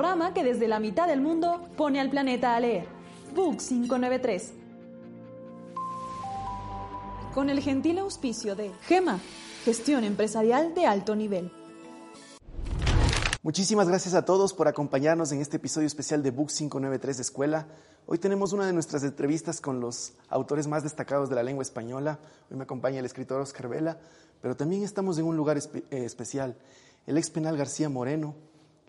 Programa que desde la mitad del mundo pone al planeta a leer. Book 593. Con el gentil auspicio de GEMA, gestión empresarial de alto nivel. Muchísimas gracias a todos por acompañarnos en este episodio especial de Book 593 Escuela. Hoy tenemos una de nuestras entrevistas con los autores más destacados de la lengua española. Hoy me acompaña el escritor Oscar Vela, pero también estamos en un lugar espe eh, especial, el ex penal García Moreno,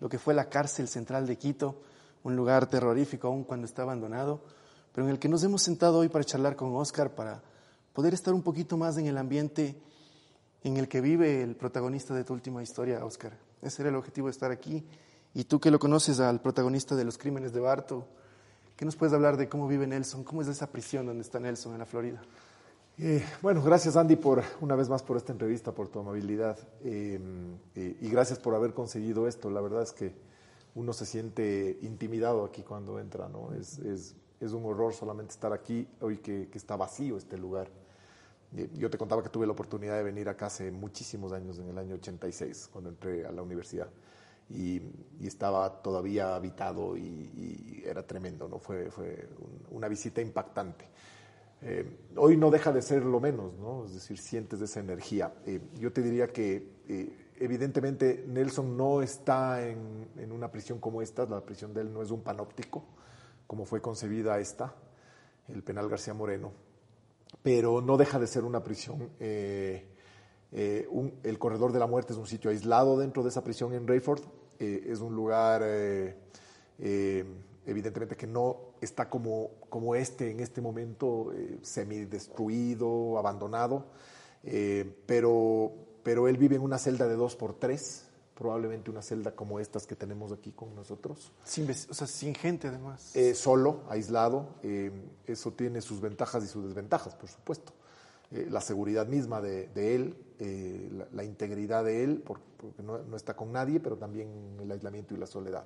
lo que fue la cárcel central de Quito, un lugar terrorífico aún cuando está abandonado, pero en el que nos hemos sentado hoy para charlar con Oscar, para poder estar un poquito más en el ambiente en el que vive el protagonista de tu última historia, Oscar. Ese era el objetivo de estar aquí. Y tú que lo conoces al protagonista de los crímenes de Barto, ¿qué nos puedes hablar de cómo vive Nelson? ¿Cómo es esa prisión donde está Nelson en la Florida? Eh, bueno, gracias Andy por una vez más por esta entrevista, por tu amabilidad eh, eh, y gracias por haber conseguido esto. La verdad es que uno se siente intimidado aquí cuando entra, ¿no? Es, es, es un horror solamente estar aquí hoy que, que está vacío este lugar. Eh, yo te contaba que tuve la oportunidad de venir acá hace muchísimos años, en el año 86, cuando entré a la universidad. Y, estaba todavía habitado y, era tremendo, ¿no? Fue, fue un, una visita impactante. Eh, hoy no deja de ser lo menos, ¿no? Es decir, sientes esa energía. Eh, yo te diría que eh, evidentemente Nelson no está en, una prisión como esta, la prisión de él no es un panóptico, como fue concebida esta, el penal García Moreno, pero no deja de ser una prisión. El Corredor de la Muerte es un sitio aislado dentro de esa prisión en Rayford. Es un lugar, evidentemente, que no está como, como este en este momento, semidestruido, abandonado, pero, pero él vive en una celda de dos por tres probablemente una celda como estas que tenemos aquí con nosotros. Sin, o sea, sin gente además. Eh, solo, aislado. Eh, eso tiene sus ventajas y sus desventajas, por supuesto. Eh, la seguridad misma de, de él, la, la, integridad de él, porque, porque no, no, está con nadie, pero también el aislamiento y la soledad.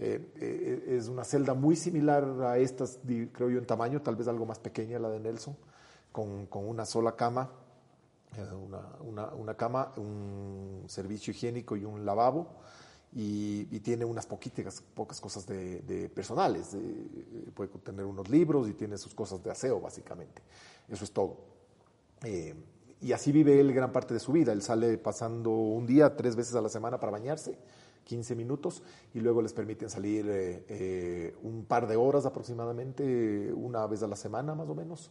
Uh -huh. es una celda muy similar a estas, creo yo, en tamaño, tal vez algo más pequeña, la de Nelson, con, con una sola cama una, una, una, cama, un servicio higiénico y un lavabo. Y, y tiene unas poquitas, pocas cosas de, de personales. De, puede tener unos libros y tiene sus cosas de aseo, básicamente. Eso es todo. Eh, y así vive él gran parte de su vida. Él sale pasando un día, tres veces a la semana para bañarse, 15 minutos, y luego les permiten salir eh, eh, un par de horas aproximadamente, una vez a la semana más o menos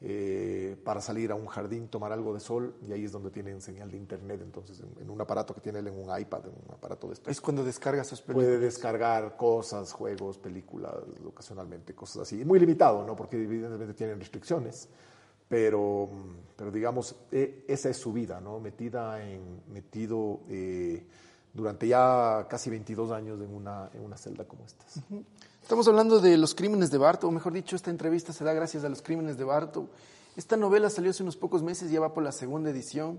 eh, para salir a un jardín, tomar algo de sol, y ahí es donde tienen señal de internet, entonces en, en un aparato que tiene él en un iPad, en un aparato de estos. Es cuando descarga sus películas. Puede descargar cosas, juegos, películas, ocasionalmente, cosas así. Muy limitado, ¿no? Porque evidentemente tienen restricciones, pero, pero digamos, eh, esa es su vida, ¿no? Metida en, metido eh, durante ya casi 22 años en una, en una celda como estas. Uh -huh. Estamos hablando de los crímenes de Barto, o mejor dicho, esta entrevista se da gracias a los crímenes de Barto. Esta novela salió hace unos pocos meses, ya va por la segunda edición.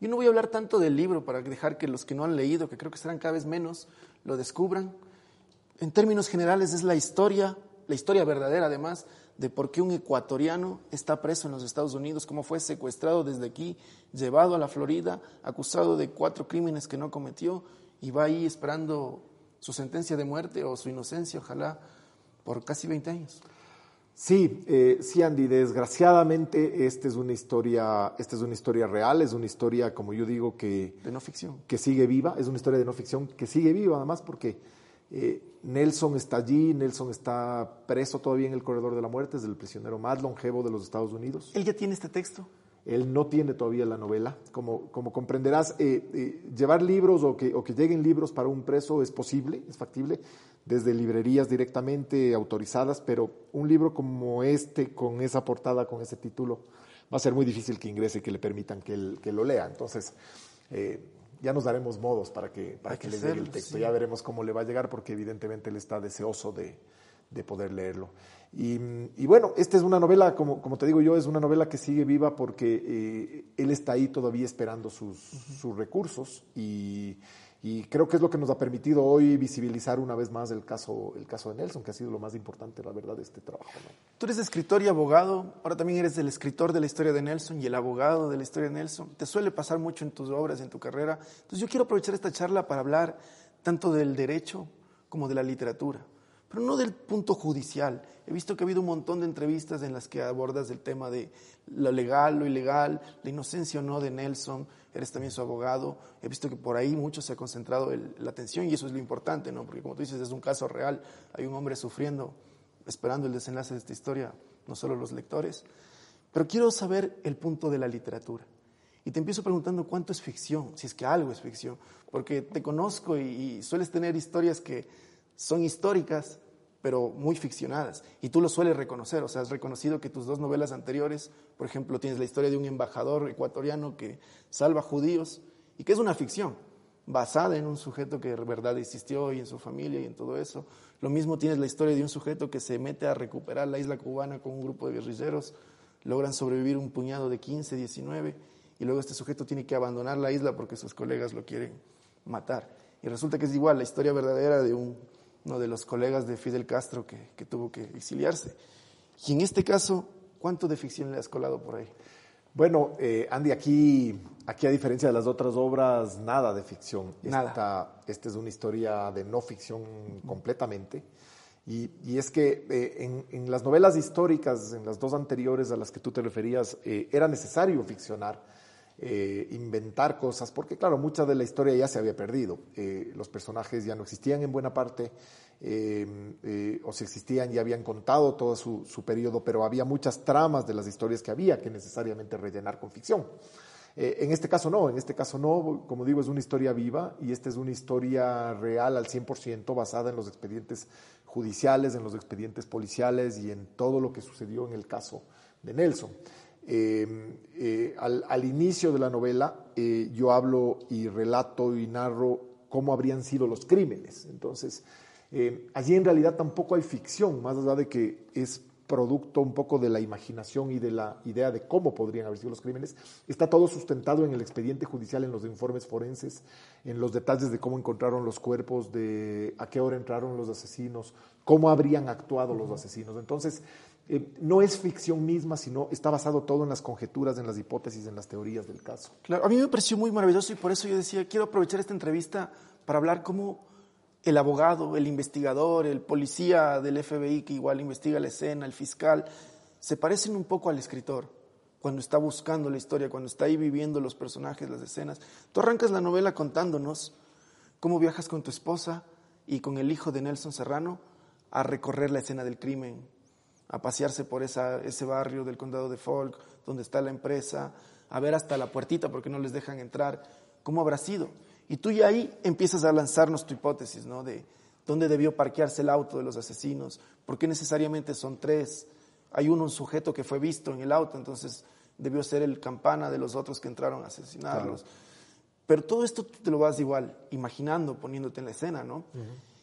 Yo no voy a hablar tanto del libro para dejar que los que no han leído, que creo que serán cada vez menos, lo descubran. En términos generales es la historia, la historia verdadera además, de por qué un ecuatoriano está preso en los Estados Unidos, cómo fue secuestrado desde aquí, llevado a la Florida, acusado de cuatro crímenes que no cometió y va ahí esperando su sentencia de muerte o su inocencia, ojalá, por casi 20 años. Sí, eh, sí, Andy, desgraciadamente esta es una historia, esta es una historia real, es una historia, como yo digo, que... De no ficción. Que sigue viva, es una historia de no ficción que sigue viva, además, porque eh, Nelson está allí, Nelson está preso todavía en el corredor de la muerte, es el prisionero más longevo de los Estados Unidos. ¿Él ya tiene este texto? Él no tiene todavía la novela. Como, como comprenderás, eh, eh, llevar libros o que, o que, lleguen libros para un preso es posible, es factible, desde librerías directamente autorizadas, pero un libro como este, con esa portada, con ese título, va a ser muy difícil que ingrese y que le permitan que, él, que lo lea. Entonces, eh, ya nos daremos modos para que, para que, le llegue el texto. Ya veremos cómo le va a llegar porque evidentemente él está deseoso de, de poder leerlo. Y, y, bueno, esta es una novela, como, como, te digo yo, es una novela que sigue viva porque eh, él está ahí todavía esperando sus, sus recursos y, y, creo que es lo que nos ha permitido hoy visibilizar una vez más el caso, el caso de Nelson, que ha sido lo más importante, la verdad, de este trabajo. Tú eres escritor y abogado, ahora también eres el escritor de la historia de Nelson y el abogado de la historia de Nelson. Te suele pasar mucho en tus obras, en tu carrera. Entonces yo quiero aprovechar esta charla para hablar tanto del derecho como de la literatura pero no del punto judicial. He visto que ha habido un montón de entrevistas en las que abordas el tema de lo legal, lo ilegal, la inocencia o no de Nelson, eres también su abogado. He visto que por ahí mucho se ha concentrado la atención y eso es lo importante, ¿no? Porque como tú dices, es un caso real, hay un hombre sufriendo, esperando el desenlace de esta historia, no solo los lectores. Pero quiero saber el punto de la literatura. Y te empiezo preguntando cuánto es ficción, si es que algo es ficción, porque te conozco y, y sueles tener historias que son históricas, pero muy ficcionadas. Y tú lo sueles reconocer, o sea, has reconocido que tus dos novelas anteriores, por ejemplo, tienes la historia de un embajador ecuatoriano que salva judíos y que es una ficción, basada en un sujeto que de verdad existió y en su familia y en todo eso. Lo mismo tienes la historia de un sujeto que se mete a recuperar la isla cubana con un grupo de guerrilleros, logran sobrevivir un puñado de 15, 19, y luego este sujeto tiene que abandonar la isla porque sus colegas lo quieren matar. Y resulta que es igual la historia verdadera de un uno de los colegas de Fidel Castro que, que, tuvo que exiliarse. Y en este caso, ¿cuánto de ficción le has colado por ahí? Bueno, eh, Andy, aquí, aquí a diferencia de las otras obras, nada de ficción. Nada. Esta, esta es una historia de no ficción completamente. Y, y es que eh, en, en, las novelas históricas, en las dos anteriores a las que tú te referías, eh, era necesario ficcionar eh, inventar cosas, porque claro, mucha de la historia ya se había perdido. Eh, los personajes ya no existían en buena parte, eh, o si existían ya habían contado todo su, su, periodo, pero había muchas tramas de las historias que había que necesariamente rellenar con ficción. en este caso no, en este caso no, como digo, es una historia viva y esta es una historia real al 100% basada en los expedientes judiciales, en los expedientes policiales y en todo lo que sucedió en el caso de Nelson. Eh, eh, al, al, inicio de la novela eh, yo hablo y relato y narro cómo habrían sido los crímenes. Entonces, eh, allí en realidad tampoco hay ficción, más allá de que es producto un poco de la imaginación y de la idea de cómo podrían haber sido los crímenes. Está todo sustentado en el expediente judicial, en los informes forenses, en los detalles de cómo encontraron los cuerpos, de a qué hora entraron los asesinos, cómo habrían actuado los asesinos. Entonces, eh, no es ficción misma, sino está basado todo en las conjeturas, en las hipótesis, en las teorías del caso. Claro, a mí me pareció muy maravilloso y por eso yo decía, quiero aprovechar esta entrevista para hablar cómo el abogado, el investigador, el policía del FBI que igual investiga la escena, el fiscal, se parecen un poco al escritor cuando está buscando la historia, cuando está ahí viviendo los personajes, las escenas. Tú arrancas la novela contándonos cómo viajas con tu esposa y con el hijo de Nelson Serrano a recorrer la escena del crimen, a pasearse por esa, ese barrio del condado de Folk, donde está la empresa, a ver hasta la puertita porque no les dejan entrar, ¿cómo habrá sido? Y tú ya ahí empiezas a lanzarnos tu hipótesis, ¿no? De dónde debió parquearse el auto de los asesinos, por qué necesariamente son tres. Hay uno, un sujeto que fue visto en el auto, entonces debió ser el campana de los otros que entraron a asesinarlos. Claro. Pero todo esto tú te lo vas igual imaginando, poniéndote en la escena, ¿no? Uh -huh.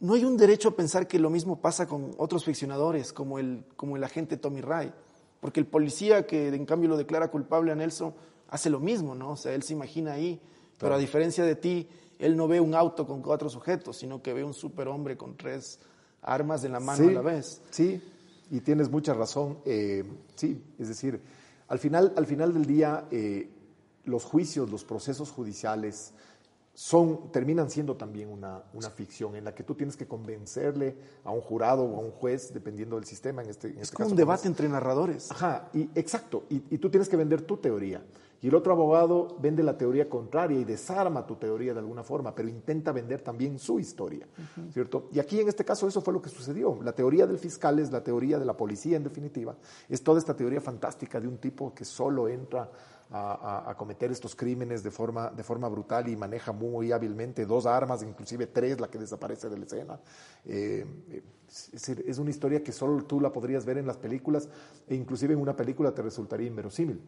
No hay un derecho a pensar que lo mismo pasa con otros ficcionadores, como el, como el agente Tommy Ray, porque el policía que en cambio lo declara culpable a Nelson hace lo mismo, ¿no? O sea, él se imagina ahí, claro. pero a diferencia de ti, él no ve un auto con cuatro sujetos, sino que ve un superhombre con tres armas en la mano sí, a la vez. Sí, y tienes mucha razón. Eh, sí, es decir, al final, al final del día, eh, los juicios, los procesos judiciales, son, terminan siendo también una, una, ficción en la que tú tienes que convencerle a un jurado o a un juez, dependiendo del sistema. En este, en es este como caso, un debate como entre narradores. Ajá, y, exacto. Y, y, tú tienes que vender tu teoría. Y el otro abogado vende la teoría contraria y desarma tu teoría de alguna forma, pero intenta vender también su historia, uh -huh. ¿cierto? Y aquí en este caso eso fue lo que sucedió. La teoría del fiscal es la teoría de la policía, en definitiva. Es toda esta teoría fantástica de un tipo que solo entra a, cometer estos crímenes de forma, de forma brutal y maneja muy hábilmente dos armas, inclusive tres, la que desaparece de la escena. Eh, es, es, una historia que solo tú la podrías ver en las películas e inclusive en una película te resultaría inverosímil.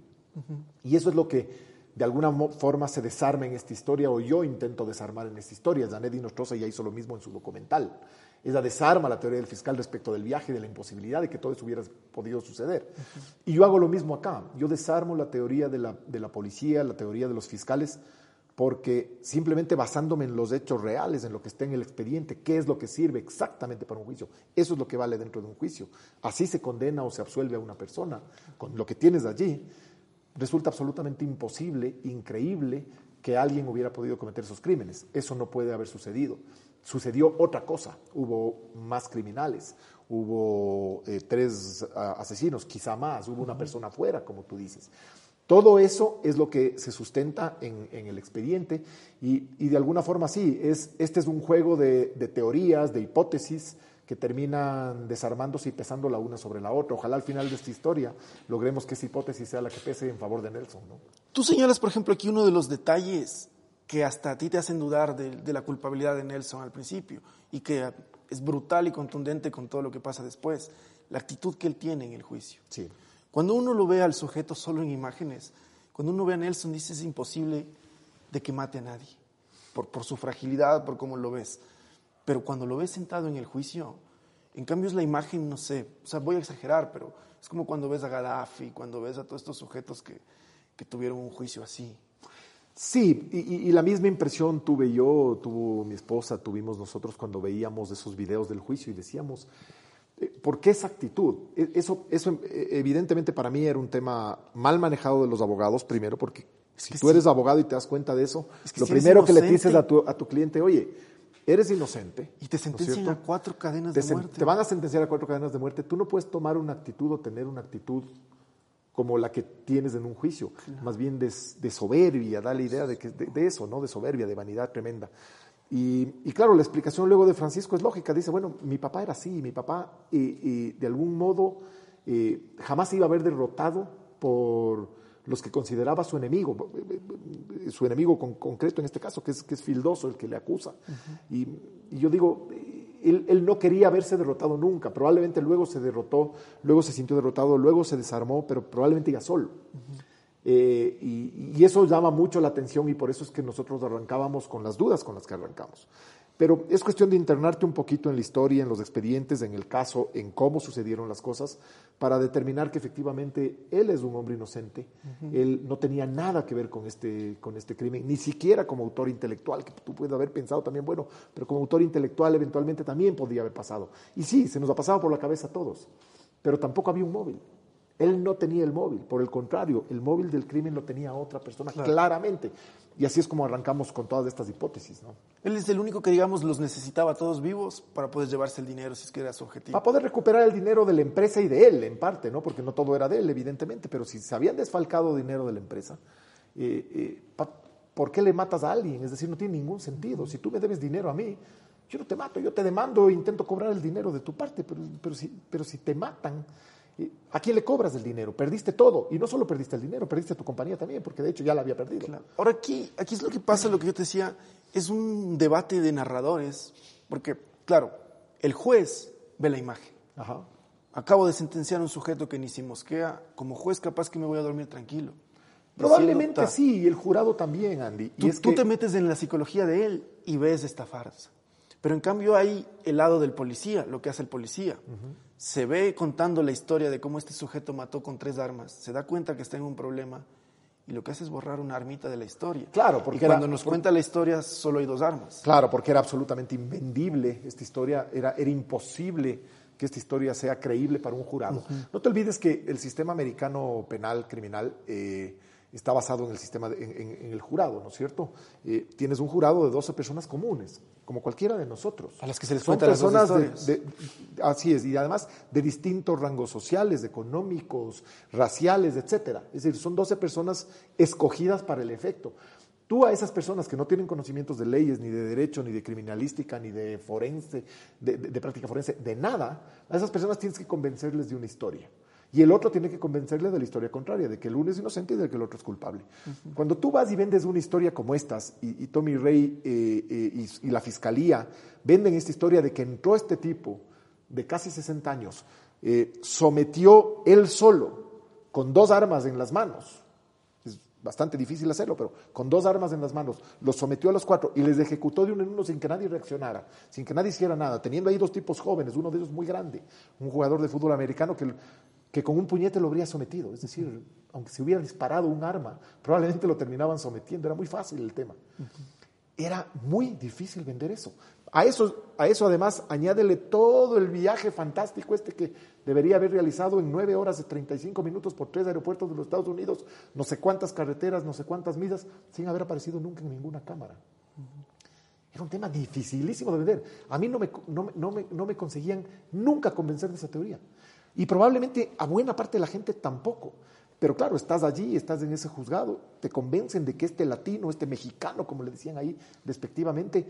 Y eso es lo que de alguna forma se desarma en esta historia o yo intento desarmar en esta historia. Janet Nostroza ya hizo lo mismo en su documental. Ella desarma la teoría del fiscal respecto del viaje y de la imposibilidad de que todo eso hubiera podido suceder. Y yo hago lo mismo acá. Yo desarmo la teoría de la, de la policía, la teoría de los fiscales, porque simplemente basándome en los hechos reales, en lo que está en el expediente, qué es lo que sirve exactamente para un juicio, eso es lo que vale dentro de un juicio. Así se condena o se absuelve a una persona con lo que tienes allí resulta absolutamente imposible, increíble, que alguien hubiera podido cometer esos crímenes. Eso no puede haber sucedido. Sucedió otra cosa. Hubo más criminales, hubo eh, tres ah, asesinos, quizá más, hubo una persona afuera, como tú dices. Todo eso es lo que se sustenta en, el expediente y, de alguna forma sí, es, este es un juego de teorías, de hipótesis, que terminan desarmándose y pesando la una sobre la otra. Ojalá al final de esta historia logremos que esa hipótesis sea la que pese en favor de Nelson. ¿no? Tú señalas, por ejemplo, aquí uno de los detalles que hasta a ti te hacen dudar de, la culpabilidad de Nelson al principio y que es brutal y contundente con todo lo que pasa después, la actitud que él tiene en el juicio. Sí. Cuando uno lo ve al sujeto solo en imágenes, cuando uno ve a Nelson dice es imposible de que mate a nadie, por, por su fragilidad, por cómo lo ves. Pero cuando lo ves sentado en el juicio, en cambio es la imagen, no sé, o sea, voy a exagerar, pero es como cuando ves a Gaddafi, cuando ves a todos estos sujetos que, que tuvieron un juicio así. Sí, y, la misma impresión tuve yo, tuvo mi esposa, tuvimos nosotros cuando veíamos esos videos del juicio y decíamos, eh, ¿por qué esa actitud? E, eso, eso eh, evidentemente para mí era un tema mal manejado de los abogados, primero, porque si tú eres abogado y te das cuenta de eso, lo primero que le dices a tu, a tu cliente, oye, eres inocente. Y te sentencian a cuatro cadenas de muerte. Te van a sentenciar a cuatro cadenas de muerte. Tú no puedes tomar una actitud o tener una actitud como la que tienes en un juicio, más bien de, soberbia, da la idea de, que, de, eso, ¿no? De soberbia, de vanidad tremenda. Y, claro, la explicación luego de Francisco es lógica. Dice, bueno, mi papá era así, mi papá y de algún modo eh, jamás iba a haber derrotado por los que consideraba su enemigo, su enemigo concreto en este caso, que es, que es Fildoso, el que le acusa. y, yo digo, él, no quería verse derrotado nunca, probablemente luego se derrotó, luego se sintió derrotado, luego se desarmó, pero probablemente ya solo. Eh, y, y, eso llama mucho la atención y por eso es que nosotros arrancábamos con las dudas con las que arrancamos. Pero es cuestión de internarte un poquito en la historia, en los expedientes, en el caso, en cómo sucedieron las cosas, para determinar que efectivamente él es un hombre inocente. Él no tenía nada que ver con este, con este crimen, ni siquiera como autor intelectual, que tú puedes haber pensado también, bueno, pero como autor intelectual eventualmente también podría haber pasado. Y sí, se nos ha pasado por la cabeza a todos, pero tampoco había un móvil. Él no tenía el móvil, por el contrario, el móvil del crimen lo tenía otra persona claramente. Y así es como arrancamos con todas estas hipótesis. ¿no? Él es el único que, digamos, los necesitaba todos vivos para poder llevarse el dinero, si es que era su objetivo. Para poder recuperar el dinero de la empresa y de él, en parte, ¿no? porque no todo era de él, evidentemente, pero si se habían desfalcado dinero de la empresa, eh, eh, ¿por qué le matas a alguien? Es decir, no tiene ningún sentido. Si tú me debes dinero a mí, yo no te mato, yo te demando e intento cobrar el dinero de tu parte, pero, pero, si, pero si te matan ¿A quién le cobras el dinero? Perdiste todo. Y no solo perdiste el dinero, perdiste tu compañía también, porque de hecho ya la había perdido. Ahora aquí, aquí es lo que pasa, lo que yo te decía, es un debate de narradores, porque, claro, el juez ve la imagen. Acabo de sentenciar a un sujeto que ni se mosquea. Como juez, capaz que me voy a dormir tranquilo. Probablemente sí, y el jurado también, Andy. Tú, tú te metes en la psicología de él y ves esta farsa. Pero en cambio hay el lado del policía, lo que hace el policía. Se ve contando la historia de cómo este sujeto mató con tres armas, se da cuenta que está en un problema y lo que hace es borrar una armita de la historia. Claro, porque cuando nos cuenta la historia solo hay dos armas. Claro, porque era absolutamente invendible esta historia, era, era imposible que esta historia sea creíble para un jurado. No te olvides que el sistema americano penal criminal eh, está basado en el sistema, en, el jurado, ¿no es cierto? Eh, tienes un jurado de 12 personas comunes, como cualquiera de nosotros. A las que se les Son personas de, Así es, y además de distintos rangos sociales, económicos, raciales, etcétera. Es decir, son 12 personas escogidas para el efecto. Tú a esas personas que no tienen conocimientos de leyes, ni de derecho, ni de criminalística, ni de forense, de práctica forense, de nada, a esas personas tienes que convencerles de una historia. Y el otro tiene que convencerle de la historia contraria, de que el uno es inocente y de que el otro es culpable. Cuando tú vas y vendes una historia como estas, y, Tommy Rey eh, eh, y, la fiscalía venden esta historia de que entró este tipo de casi 60 años, eh, sometió él solo, con dos armas en las manos, es bastante difícil hacerlo, pero con dos armas en las manos, los sometió a los cuatro y les ejecutó de uno en uno sin que nadie reaccionara, sin que nadie hiciera nada, teniendo ahí dos tipos jóvenes, uno de ellos muy grande, un jugador de fútbol americano que que con un puñete lo habría sometido. Es decir, aunque se hubiera disparado un arma, probablemente lo terminaban sometiendo. Era muy fácil el tema. Era muy difícil vender eso. A eso, a eso además añádele todo el viaje fantástico este que debería haber realizado en nueve horas de 35 minutos por tres aeropuertos de los Estados Unidos, no sé cuántas carreteras, no sé cuántas millas, sin haber aparecido nunca en ninguna cámara. Era un tema dificilísimo de vender. A mí no me, no me conseguían nunca convencer de esa teoría. Y probablemente a buena parte de la gente tampoco. Pero claro, estás allí, estás en ese juzgado, te convencen de que este latino, este mexicano, como le decían ahí despectivamente,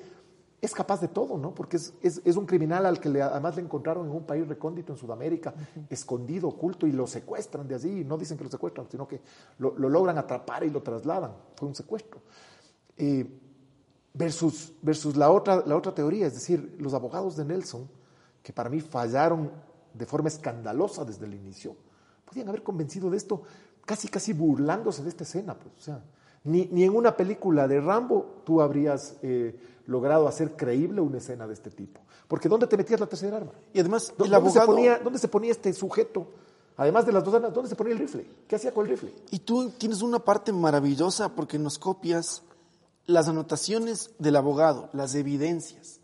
es capaz de todo, ¿no? Porque es, un criminal al que le, además le encontraron en un país recóndito en Sudamérica, escondido, oculto, y lo secuestran de allí. No dicen que lo secuestran, sino que lo, logran atrapar y lo trasladan. Fue un secuestro. Eh, versus versus la, otra, la otra teoría, es decir, los abogados de Nelson, que para mí fallaron de forma escandalosa desde el inicio, podían haber convencido de esto casi, casi burlándose de esta escena. Pues, o sea, ni, ni en una película de Rambo tú habrías eh, logrado hacer creíble una escena de este tipo. Porque ¿dónde te metías la tercera arma? Y además, ¿dónde, se ponía, ¿dónde se ponía este sujeto? Además de las dos armas, ¿dónde se ponía el rifle? ¿Qué hacía con el rifle? Y tú tienes una parte maravillosa porque nos copias las anotaciones del abogado, las evidencias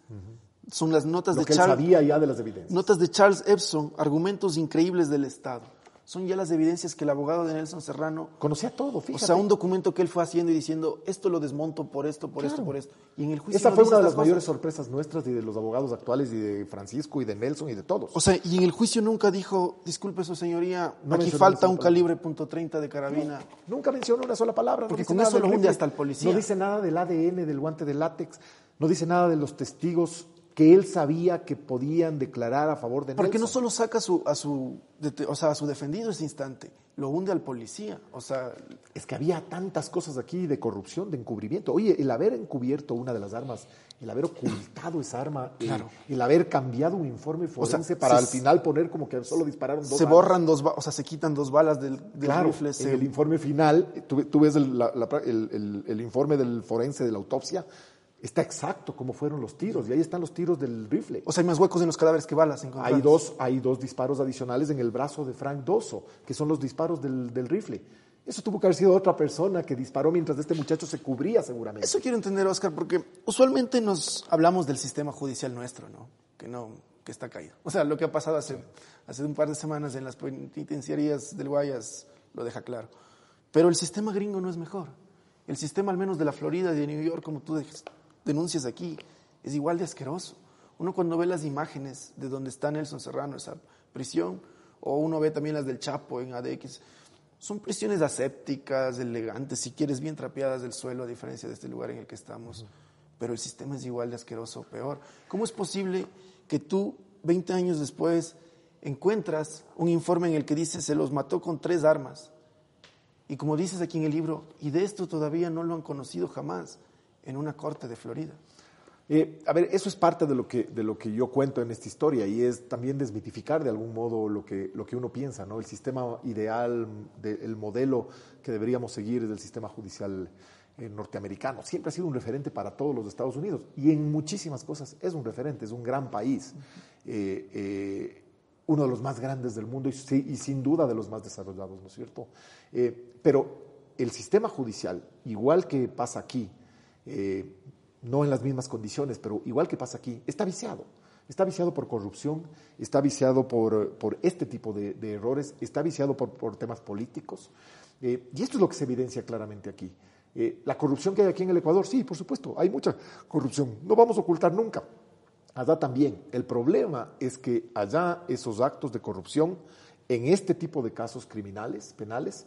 son las notas de Charles. sabía ya de las evidencias. Notas de Charles Epson, argumentos increíbles del Estado. Son ya las evidencias que el abogado de Nelson Serrano conocía todo, fíjate. O sea, un documento que él fue haciendo y diciendo, esto lo desmonto por esto, por esto, por esto. Y en el juicio Esa fue una de las mayores sorpresas nuestras y de los abogados actuales y de Francisco y de Nelson y de todos. O sea, y en el juicio nunca dijo, disculpe su señoría, aquí falta un calibre punto .30 de carabina. nunca mencionó una sola palabra. Porque con eso lo hunde hasta el policía. No dice nada del ADN del guante de látex, no dice nada de los testigos que él sabía que podían declarar a favor de Nelson. Porque no solo saca a su, a su, o sea, a su defendido ese instante, lo hunde al policía. O sea, es que había tantas cosas aquí de corrupción, de encubrimiento. Oye, el haber encubierto una de las armas, el haber ocultado esa arma, el, haber cambiado un informe forense para al final poner como que solo dispararon dos Se borran dos, o sea, se quitan dos balas del, rifle. En el informe final, tú, ves el, el informe del forense de la autopsia, está exacto cómo fueron los tiros y ahí están los tiros del rifle. O sea, hay más huecos en los cadáveres que balas. Hay dos, hay dos disparos adicionales en el brazo de Frank Dosso, que son los disparos del, rifle. Eso tuvo que haber sido otra persona que disparó mientras este muchacho se cubría seguramente. Eso quiero entender, Oscar, porque usualmente nos hablamos del sistema judicial nuestro, ¿no? Que no que está caído. O sea, lo que ha pasado hace, hace un par de semanas en las penitenciarías del Guayas lo deja claro. Pero el sistema gringo no es mejor. El sistema al menos de la Florida y de New York, como tú denuncias aquí, es igual de asqueroso. Uno cuando ve las imágenes de donde está Nelson Serrano, esa prisión, o uno ve también las del Chapo en ADX, son prisiones asépticas, elegantes, si quieres, bien trapeadas del suelo, a diferencia de este lugar en el que estamos. Pero el sistema es igual de asqueroso o peor. ¿Cómo es posible que tú, 20 años después, encuentras un informe en el que dice se los mató con tres armas? Y como dices aquí en el libro, y de esto todavía no lo han conocido jamás en una corte de Florida. Eh, a ver, eso es parte de lo, que, de lo que yo cuento en esta historia y es también desmitificar de algún modo lo que, lo que uno piensa, ¿no? El sistema ideal, el modelo que deberíamos seguir es el sistema judicial eh, norteamericano. Siempre ha sido un referente para todos los Estados Unidos y en muchísimas cosas es un referente, es un gran país, eh, uno de los más grandes del mundo y, y, sin duda de los más desarrollados, ¿no es cierto? pero el sistema judicial, igual que pasa aquí, eh, no en las mismas condiciones, pero igual que pasa aquí, está viciado. Está viciado por corrupción, está viciado por, por este tipo de, errores, está viciado por, por temas políticos. Eh, y esto es lo que se evidencia claramente aquí. Eh, la corrupción que hay aquí en el Ecuador, sí, por supuesto, hay mucha corrupción. No vamos a ocultar nunca. Allá también. El problema es que allá esos actos de corrupción, en este tipo de casos criminales, penales,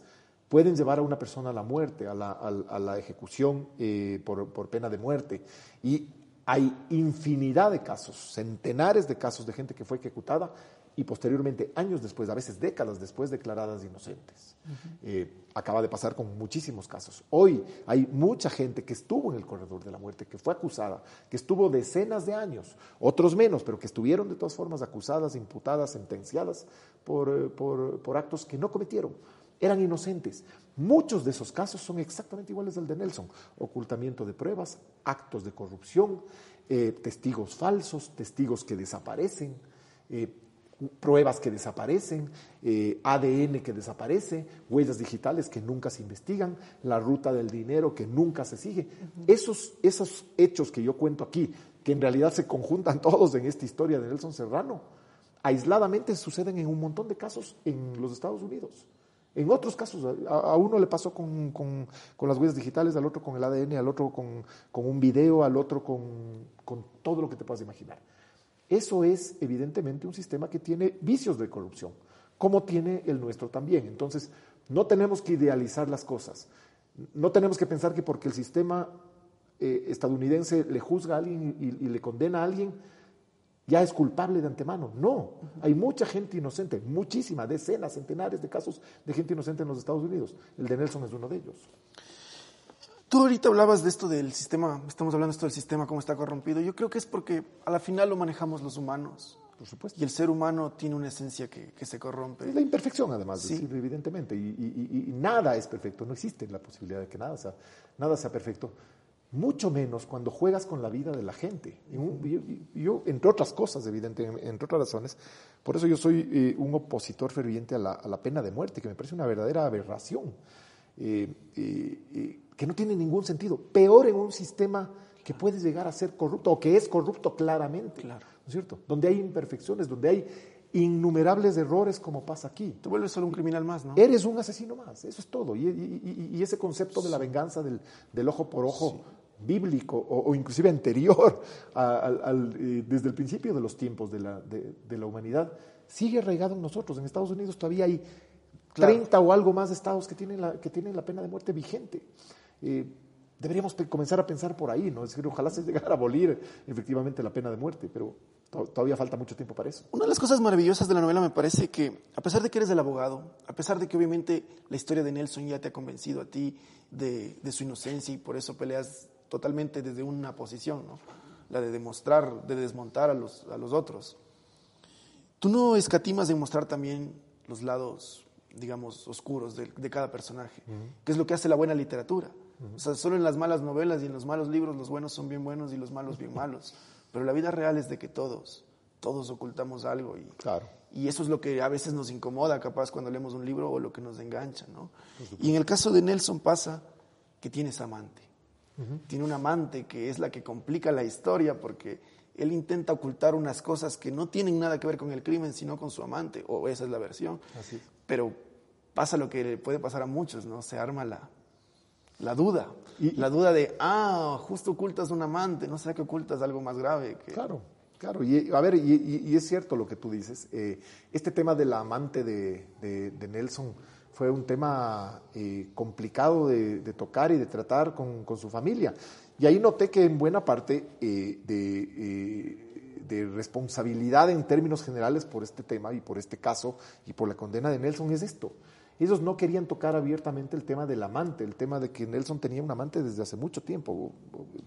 pueden llevar a una persona a la muerte, a la, ejecución eh, por, pena de muerte. Y hay infinidad de casos, centenares de casos de gente que fue ejecutada y posteriormente, años después, a veces décadas después, declaradas inocentes. Eh, acaba de pasar con muchísimos casos. Hoy hay mucha gente que estuvo en el corredor de la muerte, que fue acusada, que estuvo decenas de años, otros menos, pero que estuvieron de todas formas acusadas, imputadas, sentenciadas por, eh, por, por actos que no cometieron. Eran inocentes. Muchos de esos casos son exactamente iguales al de Nelson. Ocultamiento de pruebas, actos de corrupción, eh, testigos falsos, testigos que desaparecen, eh, pruebas que desaparecen, eh, ADN que desaparece, huellas digitales que nunca se investigan, la ruta del dinero que nunca se sigue. esos, esos hechos que yo cuento aquí, que en realidad se conjuntan todos en esta historia de Nelson Serrano, aisladamente suceden en un montón de casos en los Estados Unidos. En otros casos, a, uno le pasó con, con, con, las huellas digitales, al otro con el ADN, al otro con, con un video, al otro con, todo lo que te puedas imaginar. Eso es evidentemente un sistema que tiene vicios de corrupción, como tiene el nuestro también. Entonces, no tenemos que idealizar las cosas. No tenemos que pensar que porque el sistema eh, estadounidense le juzga a alguien y, le condena a alguien, ya es culpable de antemano. No, hay mucha gente inocente, muchísima, decenas, centenares de casos de gente inocente en los Estados Unidos. El de Nelson es uno de ellos. Tú ahorita hablabas de esto del sistema, estamos hablando de esto del sistema, cómo está corrompido. Yo creo que es porque a la final lo manejamos los humanos. Por supuesto. Y el ser humano tiene una esencia que, que se corrompe. Es la imperfección, además, sí. decir, evidentemente. Y, y, y, nada es perfecto. No existe la posibilidad de que nada sea, nada sea perfecto. Mucho menos cuando juegas con la vida de la gente. Yo, yo entre otras cosas, evidentemente, entre otras razones, por eso yo soy eh, un opositor ferviente a la, a la, pena de muerte, que me parece una verdadera aberración. Eh, eh, que no tiene ningún sentido. Peor en un sistema que puede llegar a ser corrupto o que es corrupto claramente, claro. ¿no es cierto? Donde hay imperfecciones, donde hay innumerables errores como pasa aquí. Te vuelves solo un criminal más, ¿no? Eres un asesino más, eso es todo. Y, y, y ese concepto de la venganza del, del ojo por ojo sí. Bíblico o, o, inclusive anterior a, al, al, eh, desde el principio de los tiempos de la, de, de la humanidad sigue arraigado en nosotros. En Estados Unidos todavía hay claro. 30 o algo más de estados que tienen la, que tienen la pena de muerte vigente. Eh, deberíamos comenzar a pensar por ahí, ¿no? Es decir, ojalá se llegara a abolir efectivamente la pena de muerte, pero to todavía falta mucho tiempo para eso. Una de las cosas maravillosas de la novela me parece que, a pesar de que eres el abogado, a pesar de que obviamente la historia de Nelson ya te ha convencido a ti de, de su inocencia y por eso peleas totalmente desde una posición, ¿no? La de demostrar, de desmontar a los, a los otros. Tú no escatimas en mostrar también los lados, digamos, oscuros de, de cada personaje, uh -huh. que es lo que hace la buena literatura. O sea, solo en las malas novelas y en los malos libros los buenos son bien buenos y los malos bien malos. Pero la vida real es de que todos, todos ocultamos algo y, claro. y eso es lo que a veces nos incomoda, capaz cuando leemos un libro o lo que nos engancha, ¿no? Y en el caso de Nelson pasa que tiene esa amante. Uh -huh. Tiene un amante que es la que complica la historia porque él intenta ocultar unas cosas que no tienen nada que ver con el crimen, sino con su amante, o esa es la versión. Así es. Pero pasa lo que le puede pasar a muchos, ¿no? Se arma la, la duda. Y, la duda de, ah, justo ocultas un amante, no sé que ocultas algo más grave. Que... Claro, claro. Y a ver, y, y, es cierto lo que tú dices. Eh, este tema de la amante de, de, de Nelson fue un tema eh, complicado de, tocar y de tratar con, su familia. Y ahí noté que en buena parte eh, de, de responsabilidad en términos generales por este tema y por este caso y por la condena de Nelson es esto ellos no querían tocar abiertamente el tema del amante, el tema de que Nelson tenía un amante desde hace mucho tiempo,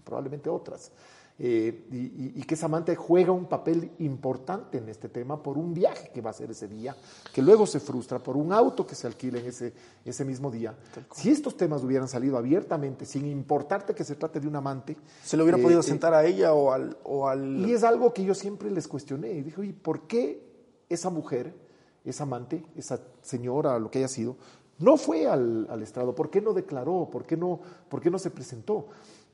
probablemente otras, eh, y, y, que esa amante juega un papel importante en este tema por un viaje que va a hacer ese día, que luego se frustra por un auto que se alquila en ese, ese mismo día. Si estos temas hubieran salido abiertamente, sin importarte que se trate de un amante... ¿Se le hubiera eh, podido sentar a ella o al, o al...? Y es algo que yo siempre les cuestioné, y dijo, ¿y por qué esa mujer esa amante, esa señora, lo que haya sido, no fue al, al, estrado. ¿Por qué no declaró? ¿Por qué no, ¿Por qué no se presentó?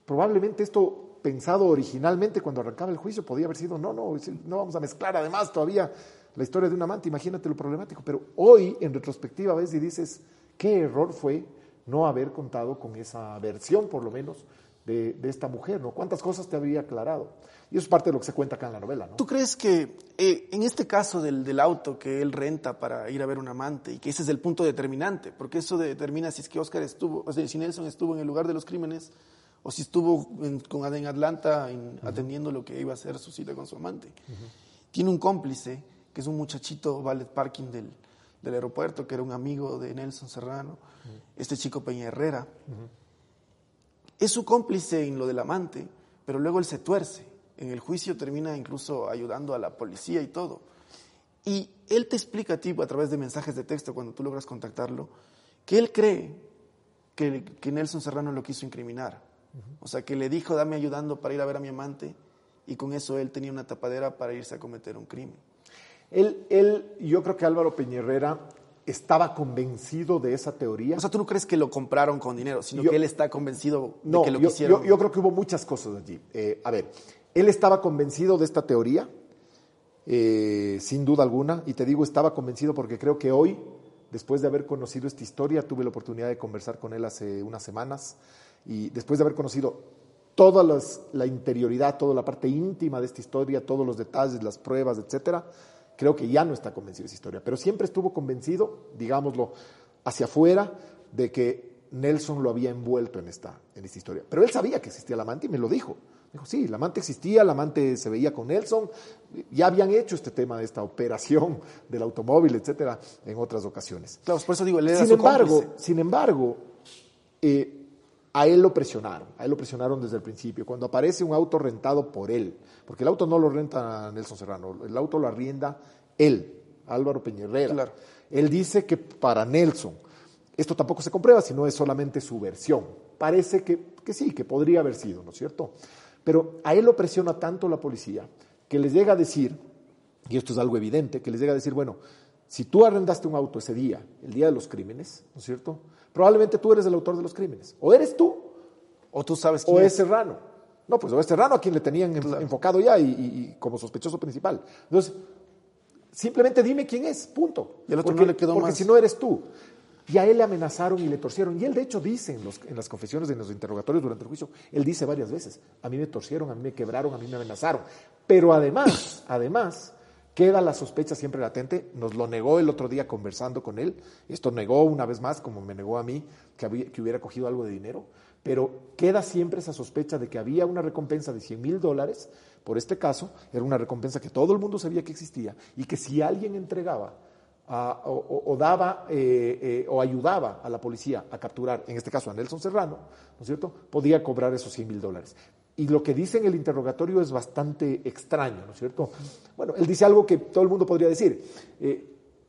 Probablemente esto pensado originalmente cuando arrancaba el juicio podía haber sido, no, no, no vamos a mezclar además todavía la historia de un amante, imagínate lo problemático. Pero hoy, en retrospectiva, ves y dices, qué error fue no haber contado con esa versión, por lo menos, de, de esta mujer, ¿no? ¿Cuántas cosas te habría aclarado? Y eso es parte de lo que se cuenta acá en la novela. ¿no? ¿Tú crees que eh, en este caso del, del, auto que él renta para ir a ver un amante, y que ese es el punto determinante, porque eso determina si es que Oscar estuvo, o sea, si Nelson estuvo en el lugar de los crímenes, o si estuvo en, con, en Atlanta en, uh -huh. atendiendo lo que iba a ser su cita con su amante. Uh -huh. Tiene un cómplice que es un muchachito valet parking del, del aeropuerto, que era un amigo de Nelson Serrano, este chico Peña Herrera. Es su cómplice en lo del amante, pero luego él se tuerce. En el juicio termina incluso ayudando a la policía y todo. Y él te explica a ti a través de mensajes de texto cuando tú logras contactarlo, que él cree que, que Nelson Serrano lo quiso incriminar. O sea, que le dijo, dame ayudando para ir a ver a mi amante, y con eso él tenía una tapadera para irse a cometer un crimen. Él, él yo creo que Álvaro Peñerrera estaba convencido de esa teoría. O sea, tú no crees que lo compraron con dinero, sino Yo- que él está convencido de No, que lo yo, quisieron. yo- yo creo que hubo muchas cosas allí. Eh, a ver, él estaba convencido de esta teoría, eh, sin duda alguna, y te digo, estaba convencido porque creo que hoy, después de haber conocido esta historia, tuve la oportunidad de conversar con él hace unas semanas, y después de haber conocido toda las- la interioridad, toda la parte íntima de esta historia, todos los detalles, las pruebas, etcétera, creo que ya no está convencido de esa historia, pero siempre estuvo convencido, digámoslo, hacia afuera, de que Nelson lo había envuelto en esta, en esta historia. Pero él sabía que existía el amante y me lo dijo. Dijo, sí, el amante existía, el amante se veía con Nelson, ya habían hecho este tema de esta operación del automóvil, etcétera, en otras ocasiones. Claro, por eso digo, él era Sin su embargo, cómplice. sin embargo, eh, a él lo presionaron, a él lo presionaron desde el principio. Cuando aparece un auto rentado por él, porque el auto no lo renta Nelson Serrano, el auto lo arrienda él, Álvaro Peñerrera. Claro. Él dice que para Nelson, esto tampoco se comprueba, sino es solamente su versión. Parece que, que sí, que podría haber sido, ¿no es cierto? Pero a él lo presiona tanto la policía que les llega a decir, y esto es algo evidente, que les llega a decir, bueno, si tú arrendaste un auto ese día, el día de los crímenes, ¿no es cierto? Probablemente tú eres el autor de los crímenes. O eres tú, O tú sabes quién o es. Serrano. No, pues o es Serrano a quien le tenían en- enfocado ya y, y- y como sospechoso principal. Entonces, simplemente dime quién es, punto. Y al otro porque, no le quedó porque más. si no eres tú. Y a él le amenazaron y le torcieron. Y él, de hecho, dice en, los- en las confesiones, en los interrogatorios durante el juicio, él dice varias veces, a mí me torcieron, a mí me quebraron, a mí me amenazaron. Pero además, además, queda la sospecha siempre latente. Nos lo negó el otro día conversando con él. Esto negó una vez más, como me negó a mí, que, que hubiera cogido algo de dinero. Pero queda siempre esa sospecha de que había una recompensa de 100 mil dólares. Por este caso, era una recompensa que todo el mundo sabía que existía y que si alguien entregaba o daba eh, eh, o ayudaba a la policía a capturar, en este caso a Nelson Serrano, ¿no es cierto?, podía cobrar esos 100 mil dólares. Y lo que dice en el interrogatorio es bastante extraño, ¿no es cierto? Bueno, él dice algo que todo el mundo podría decir. eh,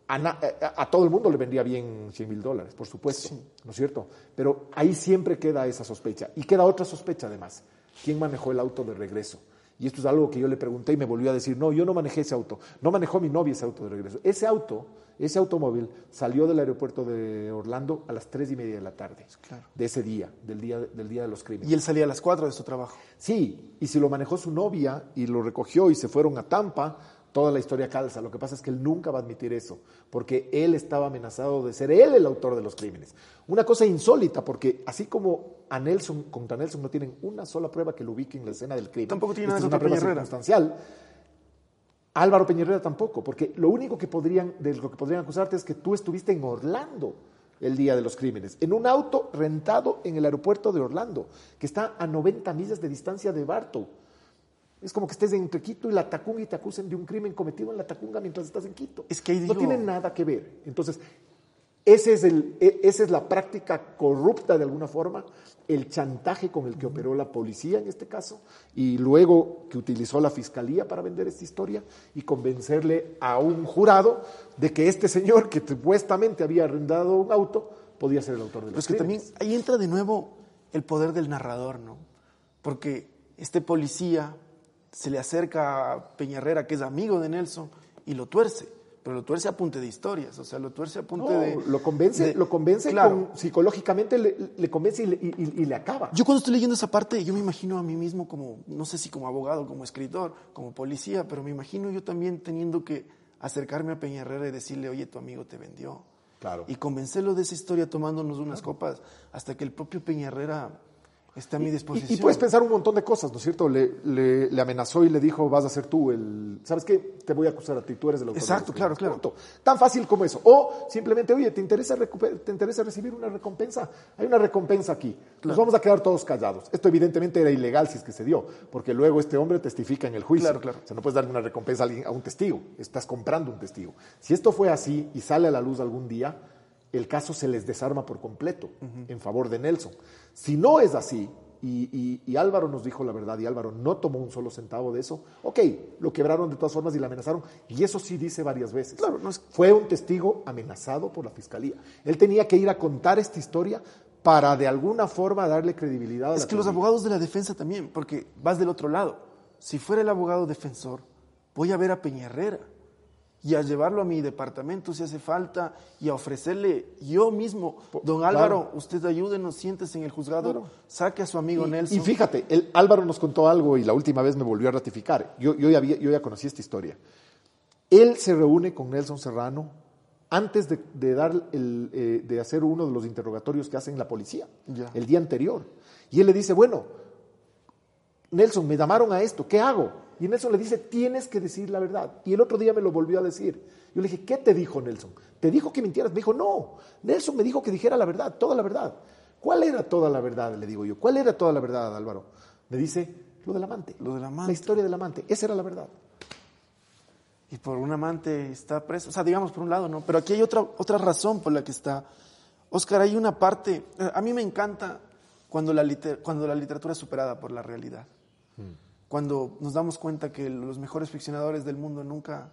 a, na- a- a todo el mundo le vendría bien 100 mil dólares, por supuesto, ¿no es cierto? Pero ahí siempre queda esa sospecha. Y queda otra sospecha además. ¿Quién manejó el auto de regreso? Y esto es algo que yo le pregunté y me volvió a decir, no, yo no manejé ese auto, no manejó mi novia ese auto de regreso. Ese auto, ese automóvil salió del aeropuerto de Orlando a las tres y media de la tarde, Claro. de ese día, del día, del día de los crímenes. Y él salía a las 4 de su trabajo. Sí, y si lo manejó su novia y lo recogió y se fueron a Tampa, toda la historia calza. Lo que pasa es que él nunca va a admitir eso, porque él estaba amenazado de ser él el autor de los crímenes. Una cosa insólita, porque así como a Nelson, contra Nelson no tienen una sola prueba que lo ubique en la escena del crimen. Tampoco tiene Esta nada es una prueba Peña Herrera. circunstancial. Álvaro Peñerrera tampoco, porque lo único que podrían, de lo que podrían acusarte es que tú estuviste en Orlando el día de los crímenes, en un auto rentado en el aeropuerto de Orlando, que está a 90 millas de distancia de Bartow. Es como que estés entre Quito y la Tacunga y te acusen de un crimen cometido en la Tacunga mientras estás en Quito. Es que ahí no tiene nada que ver. Entonces, ese es el, e- esa es la práctica corrupta de alguna forma, el chantaje con el que operó la policía en este caso, y luego que utilizó la fiscalía para vender esta historia y convencerle a un jurado de que este señor que supuestamente había arrendado un auto podía ser el autor de Pero los es que también ahí entra de nuevo el poder del narrador, ¿no? Porque este policía se le acerca a Peñarrera, que es amigo de Nelson, y lo tuerce. Pero lo tuerce a punta de historias, o sea, lo tuerce a punta No, de... lo convence, de- lo convence Claro. con- psicológicamente, le, le convence y le, y- y- y le acaba. Yo cuando estoy leyendo esa parte, yo me imagino a mí mismo como, no sé si como abogado, como escritor, como policía, pero me imagino yo también teniendo que acercarme a Peña Herrera y decirle, oye, tu amigo te vendió. Claro. Y convencerlo de esa historia tomándonos unas copas, hasta que el propio Peña Herrera Está a mi disposición. Y, y puedes pensar un montón de cosas, ¿no es cierto? Le, le- le amenazó y le dijo, vas a ser tú el... ¿Sabes qué? Te voy a acusar a ti, tú eres el autor. Exacto, los claro, crímenes". claro. Punto. Tan fácil como eso. O simplemente, oye, ¿te interesa, recupe- ¿te interesa recibir una recompensa? Hay una recompensa aquí. Nos vamos a quedar todos callados. Esto evidentemente era ilegal si es que se dio, porque luego este hombre testifica en el juicio. Claro, claro. O sea, no puedes darle una recompensa a, alguien, a un testigo. Estás comprando un testigo. Si esto fue así y sale a la luz algún día, el caso se les desarma por completo en favor de Nelson. Si no es así, y, y- y Álvaro nos dijo la verdad, y Álvaro no tomó un solo centavo de eso, ok, lo quebraron de todas formas y le amenazaron, y eso sí dice varias veces. Claro, no es- Fue un testigo amenazado por la fiscalía. Él tenía que ir a contar esta historia para de alguna forma darle credibilidad a Es la que los abogados de la defensa también, porque vas del otro lado. Si fuera el abogado defensor, voy a ver a Peña Herrera y a llevarlo a mi departamento si hace falta y a ofrecerle yo mismo, don claro. Álvaro, usted ayúdenos, siéntese en el juzgado, Claro. saque a su amigo Nelson. Y fíjate, el, Álvaro nos contó algo y la última vez me volvió a ratificar. Yo, yo, ya, había- yo ya conocí esta historia. Él se reúne con Nelson Serrano antes de, de dar el, eh, de hacer uno de los interrogatorios que hacen la policía, Ya. el día anterior. Y él le dice, bueno, Nelson, me llamaron a esto, ¿qué hago? Y Nelson le dice, tienes que decir la verdad. Y el otro día me lo volvió a decir. Yo le dije, ¿qué te dijo Nelson? ¿Te dijo que mintieras? Me dijo, no, Nelson me dijo que dijera la verdad, toda la verdad. ¿Cuál era toda la verdad? Le digo yo, ¿cuál era toda la verdad, Álvaro? Me dice, lo del amante. Lo del amante. La historia del amante, esa era la verdad. y por un amante está preso. O sea, digamos por un lado, ¿no? Pero aquí hay otra, otra razón por la que está. Oscar, hay una parte. eh, A mí me encanta cuando la, liter- cuando la literatura es superada por la realidad. Cuando nos damos cuenta que los mejores ficcionadores del mundo nunca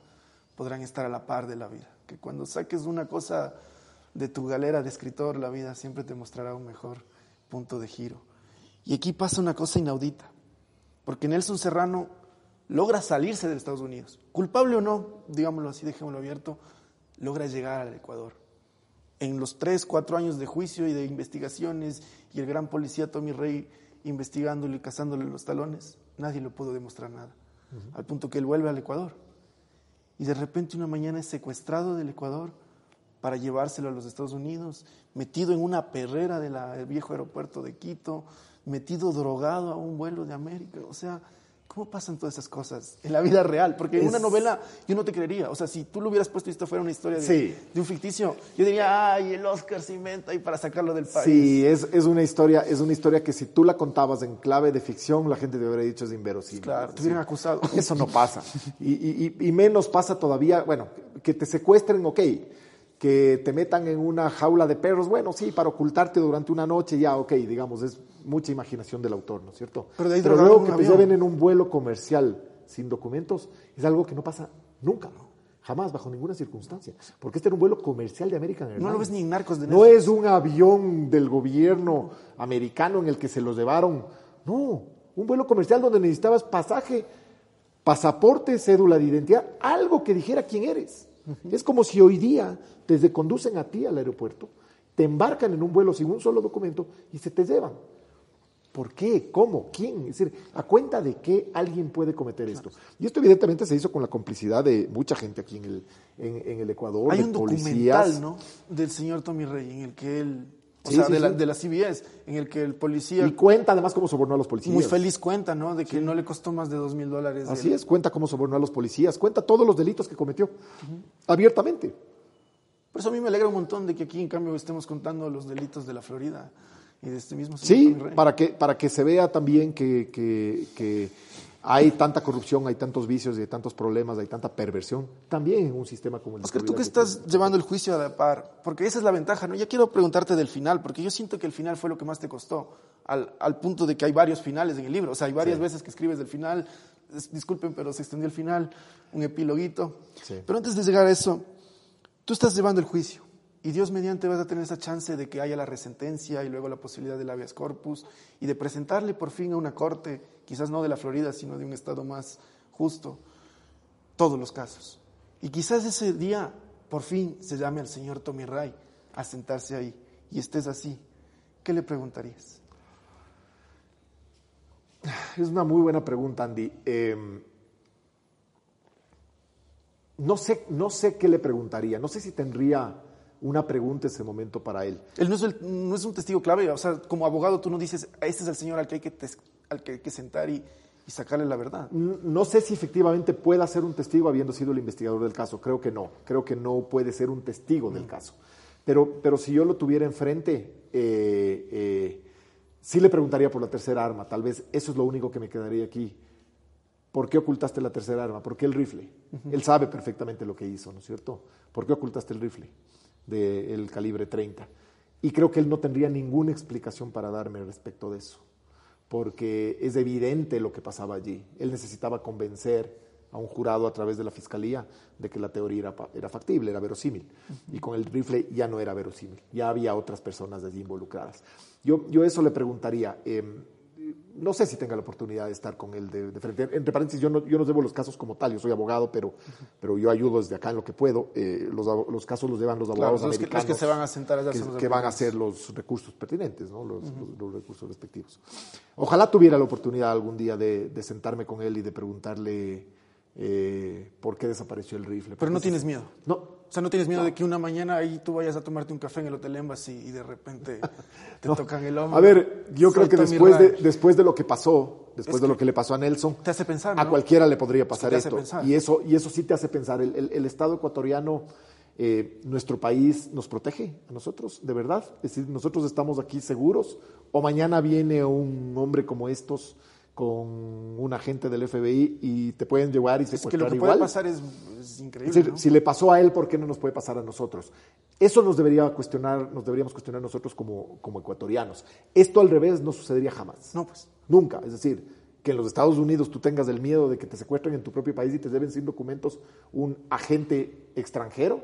podrán estar a la par de la vida. Que cuando saques una cosa de tu galera de escritor, la vida siempre te mostrará un mejor punto de giro. Y aquí pasa una cosa inaudita. Porque Nelson Serrano logra salirse de Estados Unidos. Culpable o no, digámoslo así, dejémoslo abierto, logra llegar al Ecuador. En los tres, cuatro años de juicio y de investigaciones y el gran policía Tommy Rey investigándolo y cazándole los talones, nadie le pudo demostrar nada. Al punto que él vuelve al Ecuador. Y de repente una mañana es secuestrado del Ecuador para llevárselo a los Estados Unidos, metido en una perrera del viejo aeropuerto de Quito, metido drogado a un vuelo de América. O sea, ¿cómo pasan todas esas cosas en la vida real? Porque en Es- una novela yo no te creería. O sea, si tú lo hubieras puesto y esto fuera una historia de, Sí. de un ficticio, yo diría, ay, el Oscar se inventa ahí para sacarlo del país. Sí, es, es una historia, es una historia que si tú la contabas en clave de ficción, la gente te habría dicho es inverosímil. Claro, Es te hubieran acusado. Eso no pasa. Y, y- y- y menos pasa todavía, bueno, que te secuestren, ok. Que te metan en una jaula de perros, bueno, sí, para ocultarte durante una noche, ya, ok, digamos, es mucha imaginación del autor, ¿no es cierto? Pero de ahí drogado luego que te lleven en un vuelo comercial sin documentos es algo que no pasa nunca, ¿no? Jamás, bajo ninguna circunstancia. Porque este era un vuelo comercial de American Airlines. No lo ves ni en Narcos de No es un avión del gobierno americano en el que se los llevaron. No, un vuelo comercial donde necesitabas pasaje, pasaporte, cédula de identidad, algo que dijera quién eres. Es como si hoy día te conducen a ti al aeropuerto, te embarcan en un vuelo sin un solo documento y se te llevan. ¿Por qué? ¿Cómo? ¿Quién? Es decir, ¿a cuenta de qué alguien puede cometer esto? Y esto evidentemente se hizo con la complicidad de mucha gente aquí en el, en, en el Ecuador, Hay de un policías. documental, ¿no? Del señor Tommy Rey, en el que él, o Sí, sea, sí, de, la, sí. de la CBS, en el que el policía Y cuenta además cómo sobornó a los policías. muy feliz cuenta, ¿no? De que no le costó más de dos mil dólares. Así es, cuenta cómo sobornó a los policías, cuenta todos los delitos que cometió, abiertamente. Por eso a mí me alegra un montón de que aquí, en cambio, estemos contando los delitos de la Florida y de este mismo señor Sí, para que, para que se vea también que, que- que hay tanta corrupción, hay tantos vicios, hay tantos problemas, hay tanta perversión, también en un sistema como el de Oscar, tú que que estás llevando el juicio a la par, porque esa es la ventaja, ¿no? Ya quiero preguntarte del final, porque yo siento que el final fue lo que más te costó, al, al punto de que hay varios finales en el libro. O sea, hay varias veces que escribes del final, es- disculpen, pero se extendió el final, un epiloguito. Sí. Pero antes de llegar a eso, tú estás llevando el juicio. Y Dios mediante vas a tener esa chance de que haya la resentencia y luego la posibilidad del habeas corpus y de presentarle por fin a una corte, quizás no de la Florida, sino de un estado más justo, todos los casos. Y quizás ese día por fin se llame al señor Tommy Ray a sentarse ahí y estés así. ¿Qué le preguntarías? Es una muy buena pregunta, Andy. Eh, no, sé, no sé qué le preguntaría, no sé si tendría una pregunta ese momento para él. Él no es, el- no es un testigo clave, o sea, como abogado tú no dices, este es el señor al que hay que, al que, hay que sentar y, y sacarle la verdad. No sé si efectivamente pueda ser un testigo habiendo sido el investigador del caso. Creo que no. Creo que no puede ser un testigo del caso. Pero, pero si yo lo tuviera enfrente, eh, eh, sí le preguntaría por la tercera arma. Tal vez eso es lo único que me quedaría aquí. ¿Por qué ocultaste la tercera arma? ¿Por qué el rifle? Él sabe perfectamente lo que hizo, ¿no es cierto? ¿Por qué ocultaste el rifle del calibre 30? Y creo que él no tendría ninguna explicación para darme respecto de eso, porque es evidente lo que pasaba allí. Él necesitaba convencer a un jurado a través de la fiscalía de que la teoría era, era factible, era verosímil. Y con el rifle ya no era verosímil, ya había otras personas allí involucradas. Yo, yo eso le preguntaría. em, no sé si tenga la oportunidad de estar con él de, de frente. Entre paréntesis, yo no, yo no llevo los casos como tal, yo soy abogado, pero, pero yo ayudo desde acá en lo que puedo. Eh, los, los casos los llevan los Claro, abogados los que- los que americanos. se van a sentar allá que, los que van a hacer los recursos pertinentes, ¿no? los, los- los recursos respectivos. Ojalá tuviera la oportunidad algún día de, de sentarme con él y de preguntarle eh, por qué desapareció el rifle. Pero no tienes miedo. No, O sea, no tienes miedo de que una mañana ahí tú vayas a tomarte un café en el Hotel Embassy y de repente te no. tocan el hombro. A ver, yo creo que después de, después de lo que pasó, después Es de lo que le pasó a Nelson, te hace pensar, a cualquiera le podría pasar Te hace esto. pensar. Y eso, y eso sí te hace pensar. El, el- el Estado ecuatoriano, eh, nuestro país, nos protege a nosotros, de verdad. Es decir, nosotros estamos aquí seguros. O mañana viene un hombre como estos con un agente del FBI y te pueden llevar y Es que secuestrar lo que igual. puede pasar es, es Es increíble. decir, ¿no? si le pasó a él, ¿por qué no nos puede pasar a nosotros? Eso nos debería cuestionar, nos deberíamos cuestionar nosotros como, como ecuatorianos. Esto al revés no sucedería jamás. No, pues. Nunca. Es decir, que en los Estados Unidos tú tengas el miedo de que te secuestren en tu propio país y te deben sin documentos un agente extranjero.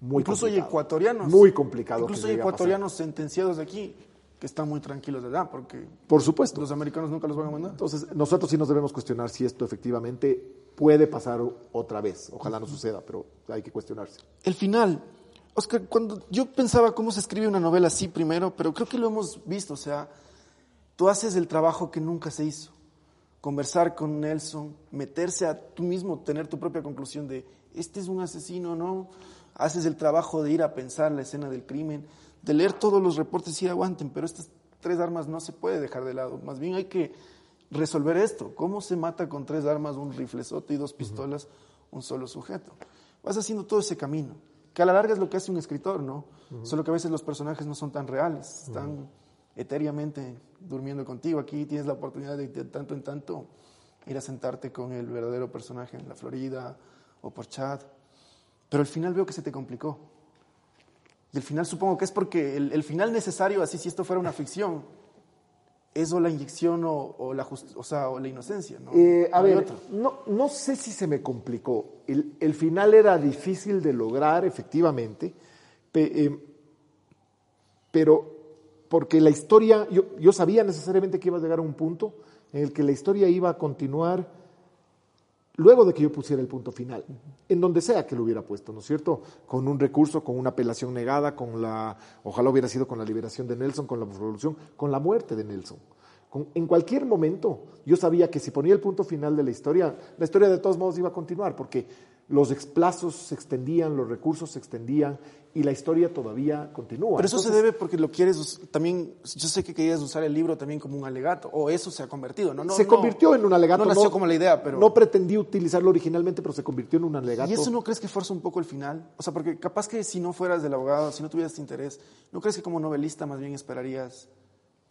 Muy Incluso hay complicado. ecuatorianos. Muy complicado. que Incluso hay ecuatorianos sentenciados de aquí que están muy tranquilos de edad porque Por supuesto. los americanos nunca los van a mandar. Entonces, nosotros sí nos debemos cuestionar si esto efectivamente puede pasar otra vez. Ojalá no suceda, pero hay que cuestionarse. El final. Oscar, cuando yo pensaba cómo se escribe una novela así primero, pero creo que lo hemos visto, o sea, tú haces el trabajo que nunca se hizo. Conversar con Nelson, meterse a tú mismo, tener tu propia conclusión de, este es un asesino, ¿no? Haces el trabajo de ir a pensar la escena del crimen, de leer todos los reportes y aguanten, pero estas tres armas no se puede dejar de lado. Más bien hay que resolver esto. ¿Cómo se mata con tres armas, un riflezote y dos pistolas un solo sujeto? Vas haciendo todo ese camino, que a la larga es lo que hace un escritor, ¿no? Solo que a veces los personajes no son tan reales, están etéreamente durmiendo contigo. Aquí tienes la oportunidad de, de tanto en tanto ir a sentarte con el verdadero personaje en la Florida o por chat. Pero al final veo que se te complicó. Y el final supongo que es porque el, el final necesario, así si esto fuera una ficción, es o la inyección o, o la, just- o sea, o la inocencia. ¿no? Eh, a No ver, no, no sé si se me complicó. El, el final era difícil de lograr, efectivamente, pe- eh, pero porque la historia, yo, yo sabía necesariamente que iba a llegar a un punto en el que la historia iba a continuar luego de que yo pusiera el punto final, en donde sea que lo hubiera puesto, ¿no es cierto? Con un recurso, con una apelación negada, con la, ojalá hubiera sido con la liberación de Nelson, con la revolución, con la muerte de Nelson. Con- en cualquier momento yo sabía que si ponía el punto final de la historia, la historia de todos modos iba a continuar, porque los explazos se extendían, los recursos se extendían y la historia todavía continúa. Pero eso se debe porque lo quieres también. Yo sé que querías usar el libro también como un alegato, o eso se ha convertido, ¿no? no se no- convirtió en un alegato. No nació como la idea, pero. No pretendí utilizarlo originalmente, pero se convirtió en un alegato. ¿Y eso no crees que fuerza un poco el final? O sea, porque capaz que si no fueras del abogado, si no tuvieras interés, ¿no crees que como novelista más bien esperarías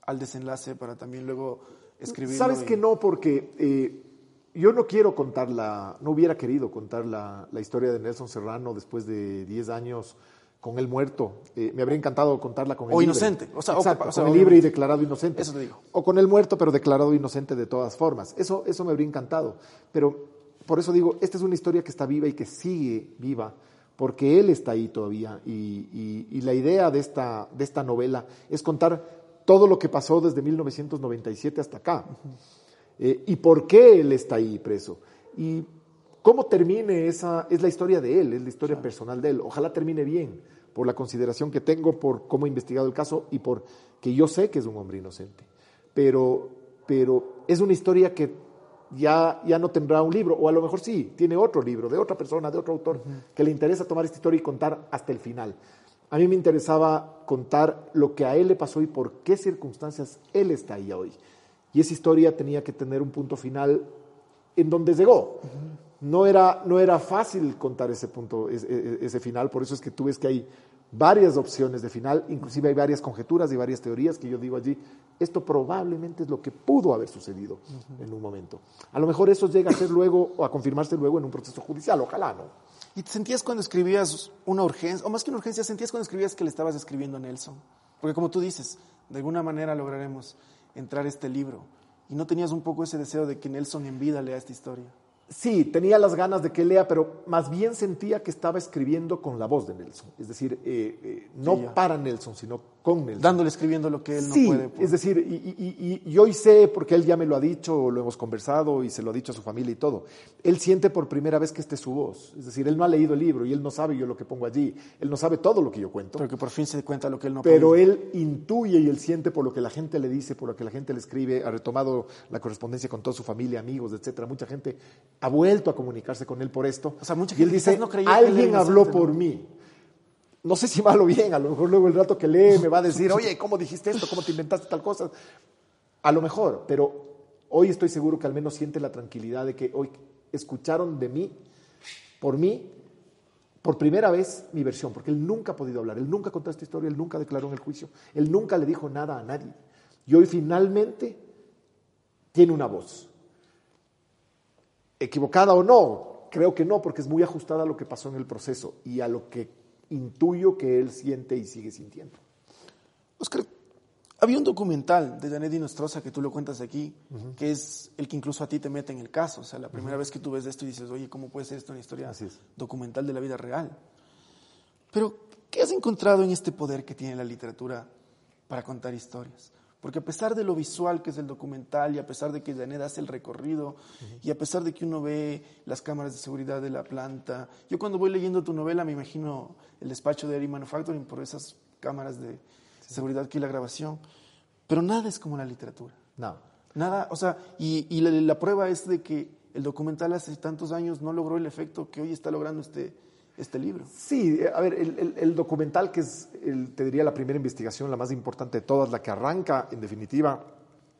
al desenlace para también luego escribirlo? Sabes y- que no, porque eh, yo no quiero contar la, no hubiera querido contar la, la historia de Nelson Serrano después de 10 años con él muerto. Eh, me habría encantado contarla con él O libre. inocente, o sea, o Exacto, que- o sea, con él libre y declarado inocente. Eso te digo. O con él muerto, pero declarado inocente de todas formas. Eso, eso me habría encantado. Pero por eso digo, esta es una historia que está viva y que sigue viva, porque él está ahí todavía. Y, y- y la idea de esta, de esta novela es contar todo lo que pasó desde 1997 hasta acá. Eh, y por qué él está ahí preso. Y cómo termine esa, es la historia de él, es la historia personal de él. Ojalá termine bien, por la consideración que tengo, por cómo he investigado el caso y por que yo sé que es un hombre inocente. Pero, pero es una historia que ya, ya no tendrá un libro, o a lo mejor sí, tiene otro libro, de otra persona, de otro autor, que le interesa tomar esta historia y contar hasta el final. A mí me interesaba contar lo que a él le pasó y por qué circunstancias él está ahí hoy. Y esa historia tenía que tener un punto final en donde llegó. No era, no era fácil contar ese punto, ese, ese final, por eso es que tú ves que hay varias opciones de final, inclusive hay varias conjeturas y varias teorías que yo digo allí, esto probablemente es lo que pudo haber sucedido en un momento. A lo mejor eso llega a ser luego o a confirmarse luego en un proceso judicial, ojalá no. ¿Y te sentías cuando escribías una urgencia, o más que una urgencia, sentías cuando escribías que le estabas escribiendo a Nelson? Porque como tú dices, de alguna manera lograremos entrar este libro. Y no tenías un poco ese deseo de que Nelson en vida lea esta historia. Sí, tenía las ganas de que lea, pero más bien sentía que estaba escribiendo con la voz de Nelson. Es decir, eh, eh, no Sí, para Nelson, sino con Nelson. Dándole escribiendo lo que él sí, no puede. por- es decir, y, y- y- y hoy sé, porque él ya me lo ha dicho, lo hemos conversado y se lo ha dicho a su familia y todo, él siente por primera vez que esta es su voz. Es decir, él no ha leído el libro y él no sabe yo lo que pongo allí, él no sabe todo lo que yo cuento. pero que por fin se cuenta lo que él no Pero puede. él intuye y él siente por lo que la gente le dice, por lo que la gente le escribe, ha retomado la correspondencia con toda su familia, amigos, etcétera. Mucha gente ha vuelto a comunicarse con él por esto. O sea, mucha y él gente dice, no alguien habló por mí. No sé si mal o bien, a lo mejor luego el rato que lee me va a decir, oye, ¿cómo dijiste esto? ¿Cómo te inventaste tal cosa? A lo mejor, pero hoy estoy seguro que al menos siente la tranquilidad de que hoy escucharon de mí, por mí, por primera vez mi versión, porque él nunca ha podido hablar, él nunca contó esta historia, él nunca declaró en el juicio, él nunca le dijo nada a nadie. Y hoy finalmente tiene una voz. ¿Equivocada o no? Creo que no, porque es muy ajustada a lo que pasó en el proceso y a lo que intuyo que él siente y sigue sintiendo. Oscar, había un documental de Janet Nostroza que tú lo cuentas aquí, que es el que incluso a ti te mete en el caso. O sea, la primera vez que tú ves esto y dices, oye, ¿cómo puede ser esto una historia Así es. documental de la vida real? Pero, ¿qué has encontrado en este poder que tiene la literatura para contar historias? Porque a pesar de lo visual que es el documental y a pesar de que Janet hace el recorrido y a pesar de que uno ve las cámaras de seguridad de la planta, yo cuando voy leyendo tu novela me imagino el despacho de Ari Manufacturing por esas cámaras de seguridad que la grabación, pero nada es como la literatura. No. Nada, o sea, y, y la, la prueba es de que el documental hace tantos años no logró el efecto que hoy está logrando este, este libro. Sí, a ver, el, el- el documental que es, el- te diría, la primera investigación, la más importante de todas, la que arranca, en definitiva,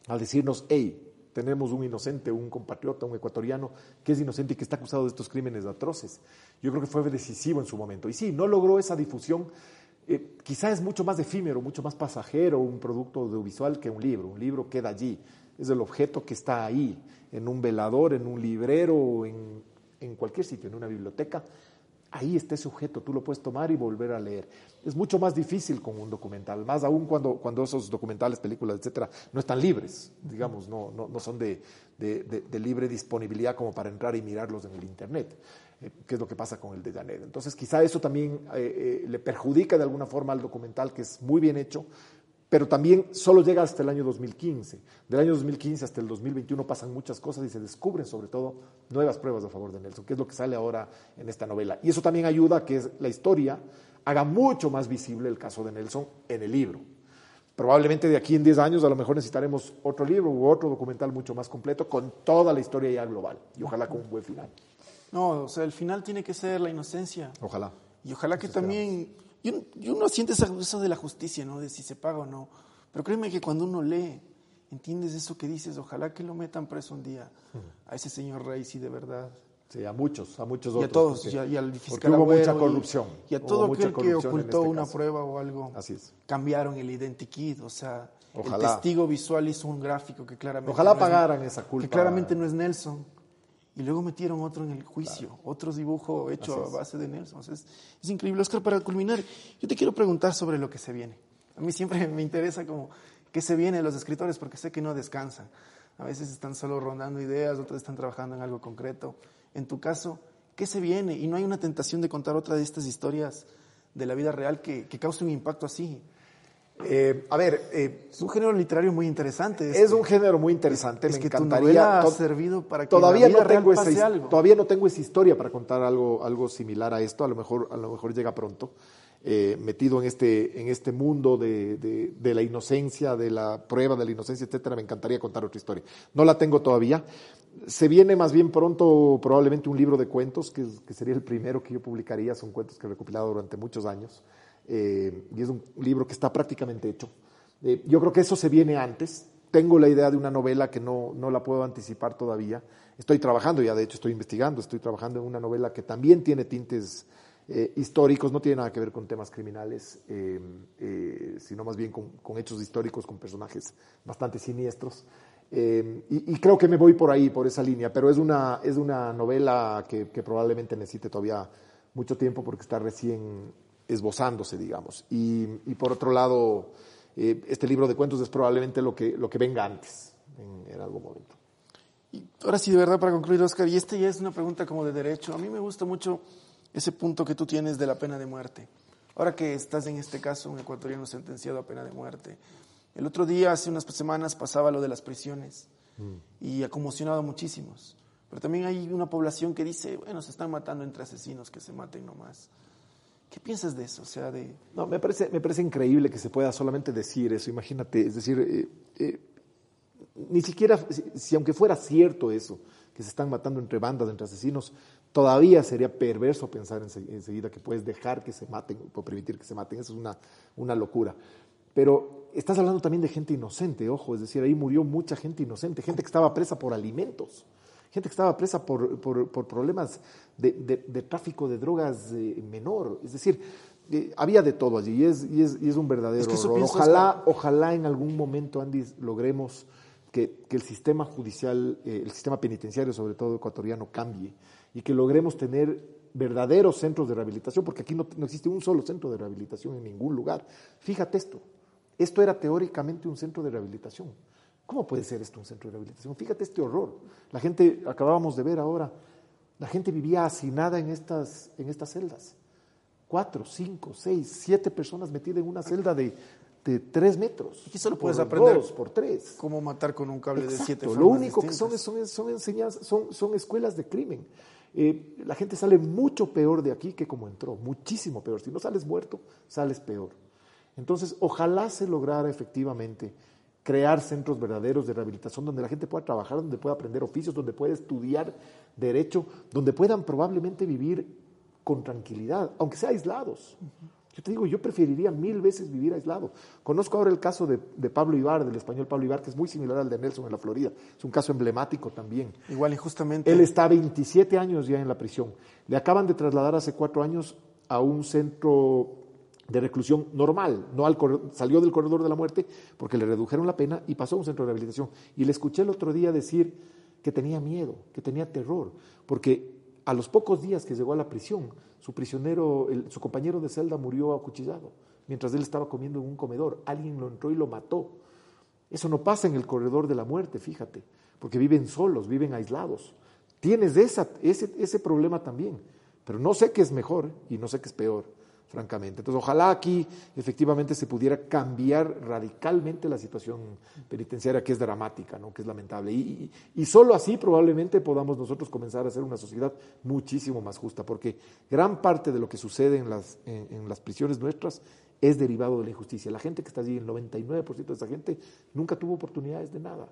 al decirnos, hey, tenemos un inocente, un compatriota, un ecuatoriano que es inocente y que está acusado de estos crímenes atroces. Yo creo que fue decisivo en su momento. Y sí, no logró esa difusión. eh, quizá es mucho más efímero, mucho más pasajero un producto audiovisual que un libro. Un libro queda allí. Es el objeto que está ahí, en un velador, en un librero, en, en cualquier sitio, en una biblioteca. Ahí está ese objeto, tú lo puedes tomar y volver a leer. Es mucho más difícil con un documental, más aún cuando, cuando esos documentales, películas, etcétera, no están libres, digamos, no, no, no son de- de libre disponibilidad como para entrar y mirarlos en el Internet, eh, que es lo que pasa con el de Janet. Entonces, quizá eso también eh, eh, le perjudica de alguna forma al documental, que es muy bien hecho, pero también solo llega hasta el año 2015. Del año 2015 hasta el 2021 pasan muchas cosas y se descubren sobre todo nuevas pruebas a favor de Nelson, que es lo que sale ahora en esta novela. Y eso también ayuda a que la historia haga mucho más visible el caso de Nelson en el libro. Probablemente de aquí en 10 años a lo mejor necesitaremos otro libro u otro documental mucho más completo con toda la historia ya global y ojalá con un buen final. No, o sea, el final tiene que ser la inocencia. Ojalá. Y ojalá que también, y uno, y uno siente esa- eso de la justicia, ¿no? De si se paga o no. Pero créeme que cuando uno lee, entiendes eso que dices, ojalá que lo metan preso un día a ese señor rey, sí, de verdad. Sí, a muchos, a muchos Y otros. a todos, porque- y, a- y al porque fiscal hubo Agüero mucha y- corrupción. Y, a hubo todo aquel que en ocultó este una caso. prueba o algo. Así es. Cambiaron el identikit, o sea, Ojalá. el testigo visual hizo un gráfico que claramente. Ojalá no es- pagaran esa culpa. Que claramente no es Nelson. Y luego metieron otro en el juicio, otro dibujo hecho a base de Nelson. Es increíble. Oscar, para culminar, yo te quiero preguntar sobre lo que se viene. A mí siempre me interesa como qué se viene de los escritores porque sé que no descansan. A veces están solo rondando ideas, otros están trabajando en algo concreto. En tu caso, ¿qué se viene? Y no hay una tentación de contar otra de estas historias de la vida real que, que cause un impacto así. Eh, a ver, eh, Es un género literario muy interesante. es este. un género muy interesante. Es me que tu encantaría. novela ha servido para que todavía no tengo esa algo. todavía no tengo esa historia para contar algo algo similar a esto. A lo mejor a lo mejor llega pronto. Eh, metido en este en este mundo de, de- de la inocencia, de la prueba de la inocencia, etcétera, me encantaría contar otra historia. No la tengo todavía. Se viene más bien pronto probablemente un libro de cuentos que, que sería el primero que yo publicaría. Son cuentos que he recopilado durante muchos años. Eh, y es un libro que está prácticamente hecho. Eh, yo creo que eso se viene antes. Tengo la idea de una novela que no, no la puedo anticipar todavía. Estoy trabajando, ya de hecho estoy investigando, estoy trabajando en una novela que también tiene tintes eh, históricos, no tiene nada que ver con temas criminales, sino más bien con, hechos históricos, con personajes bastante siniestros. Y, creo que me voy por ahí, por esa línea, pero es una, es una novela que probablemente necesite todavía mucho tiempo porque está recién esbozándose, digamos. Y, y por otro lado, este libro de cuentos es probablemente lo que, lo que venga antes, en, en algún momento. Y ahora sí, de verdad, para concluir, Oscar, y esta ya es una pregunta como de derecho. A mí me gusta mucho ese punto que tú tienes de la pena de muerte. Ahora que estás en este caso, un ecuatoriano sentenciado a pena de muerte. El otro día, hace unas semanas, pasaba lo de las prisiones mm. y ha conmocionado a muchísimos. Pero también hay una población que dice, bueno, se están matando entre asesinos, que se maten nomás. ¿Qué piensas de eso? O sea, de... No, me parece, me parece increíble que se pueda solamente decir eso. Imagínate, es decir, eh, eh, ni siquiera, si, aunque fuera cierto eso, que se están matando entre bandas, entre asesinos, todavía sería perverso pensar enseguida que puedes dejar que se maten o permitir que se maten. Eso es una, una locura. Pero estás hablando también de gente inocente, ojo, es decir, ahí murió mucha gente inocente, gente que estaba presa por alimentos, gente que estaba presa por, por, por problemas de, de, de, tráfico de drogas eh, menor. Es decir, eh, había de todo allí y es, y es, y es un verdadero es que horror. Ojalá, que... ojalá en algún momento, Andy, logremos que, que el sistema judicial, eh, el sistema penitenciario, sobre todo ecuatoriano, cambie y que logremos tener verdaderos centros de rehabilitación, porque aquí no, no, existe un solo centro de rehabilitación en ningún lugar. Fíjate esto, esto era teóricamente un centro de rehabilitación. ¿Cómo puede ser esto un centro de rehabilitación? Fíjate este horror. La gente, acabábamos de ver ahora, la gente vivía hacinada en estas, en estas celdas. Cuatro, cinco, seis, siete personas metidas en una celda de, de tres metros. Aquí solo puedes aprender dos, por tres. Cómo matar con un cable Exacto. de siete Lo único distintas. que son, son, son enseñanzas, son, son escuelas de crimen. Eh, la gente sale mucho peor de aquí que como entró, muchísimo peor. Si no sales muerto, sales peor. Entonces, ojalá se lograra efectivamente crear centros verdaderos de rehabilitación donde la gente pueda trabajar, donde pueda aprender oficios, donde pueda estudiar derecho, donde puedan probablemente vivir con tranquilidad, aunque sea aislados. Uh -huh. Yo te digo, yo preferiría mil veces vivir aislado. Conozco ahora el caso de, de, Pablo Ibar, del español Pablo Ibar, que es muy similar al de Nelson en la Florida. Es un caso emblemático también. Igual, y justamente. Él está 27 años ya en la prisión. Le acaban de trasladar hace cuatro años a un centro de reclusión normal. No al salió del corredor de la muerte porque le redujeron la pena y pasó a un centro de rehabilitación. Y le escuché el otro día decir que tenía miedo, que tenía terror, porque a los pocos días que llegó a la prisión, su prisionero, su compañero de celda murió acuchillado, mientras él estaba comiendo en un comedor. Alguien lo entró y lo mató. Eso no pasa en el corredor de la muerte, fíjate, porque viven solos, viven aislados. Tienes esa, ese, ese problema también, pero no sé qué es mejor y no sé qué es peor francamente. Entonces, ojalá aquí efectivamente se pudiera cambiar radicalmente la situación penitenciaria, que es dramática, ¿no? que es lamentable. Y, y, solo así probablemente podamos nosotros comenzar a ser una sociedad muchísimo más justa, porque gran parte de lo que sucede en las, en, en las prisiones nuestras es derivado de la injusticia. La gente que está allí, el 99% de esa gente, nunca tuvo oportunidades de nada.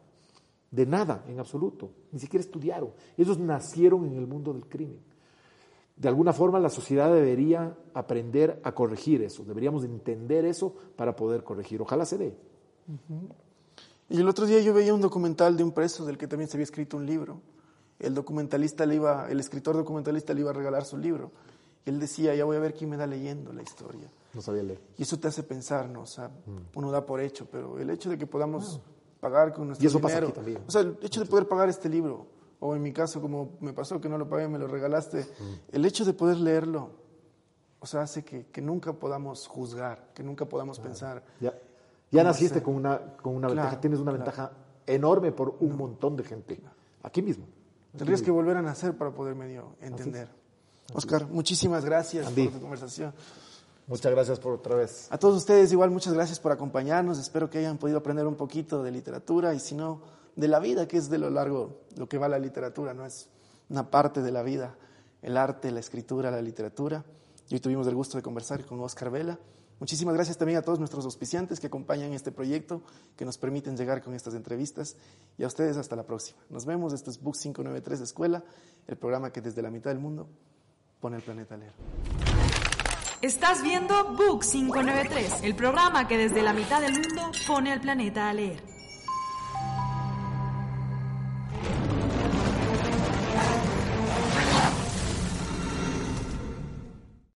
De nada, en absoluto. Ni siquiera estudiaron. Ellos nacieron en el mundo del crimen de alguna forma la sociedad debería aprender a corregir eso, deberíamos entender eso para poder corregir. Ojalá se dé. Uh -huh. Y el otro día yo veía un documental de un preso del que también se había escrito un libro. El documentalista le iba, el escritor documentalista le iba a regalar su libro. Y él decía, ya voy a ver quién me da leyendo la historia. No sabía leer. Y eso te hace pensar, ¿no? O sea, mm. uno da por hecho, pero el hecho de que podamos ah. pagar con nuestro y eso dinero. Pasa aquí también. O sea, el hecho de poder pagar este libro, o en mi caso, como me pasó que no lo pagué, me lo regalaste, mm. el hecho de poder leerlo, o sea, hace que, que nunca podamos juzgar, que nunca podamos pensar. Ya, ya naciste con una, con una claro, ventaja, tienes una claro. ventaja enorme por un no. montón de gente, aquí mismo. Tendrías que volver a nacer para poder medio entender. Así Oscar, muchísimas gracias Andy. por tu conversación. Muchas gracias por otra vez. A todos ustedes igual muchas gracias por acompañarnos. Espero que hayan podido aprender un poquito de literatura y si no, de la vida, que es de lo largo lo que va la literatura, no es una parte de la vida, el arte, la escritura, la literatura. Y hoy tuvimos el gusto de conversar con Oscar Vela. Muchísimas gracias también a todos nuestros auspiciantes que acompañan este proyecto, que nos permiten llegar con estas entrevistas. Y a ustedes hasta la próxima. Nos vemos. Esto es Book 593 de Escuela, el programa que desde la mitad del mundo pone el planeta a leer. Estás viendo Book 593, el programa que desde la mitad del mundo pone al planeta a leer.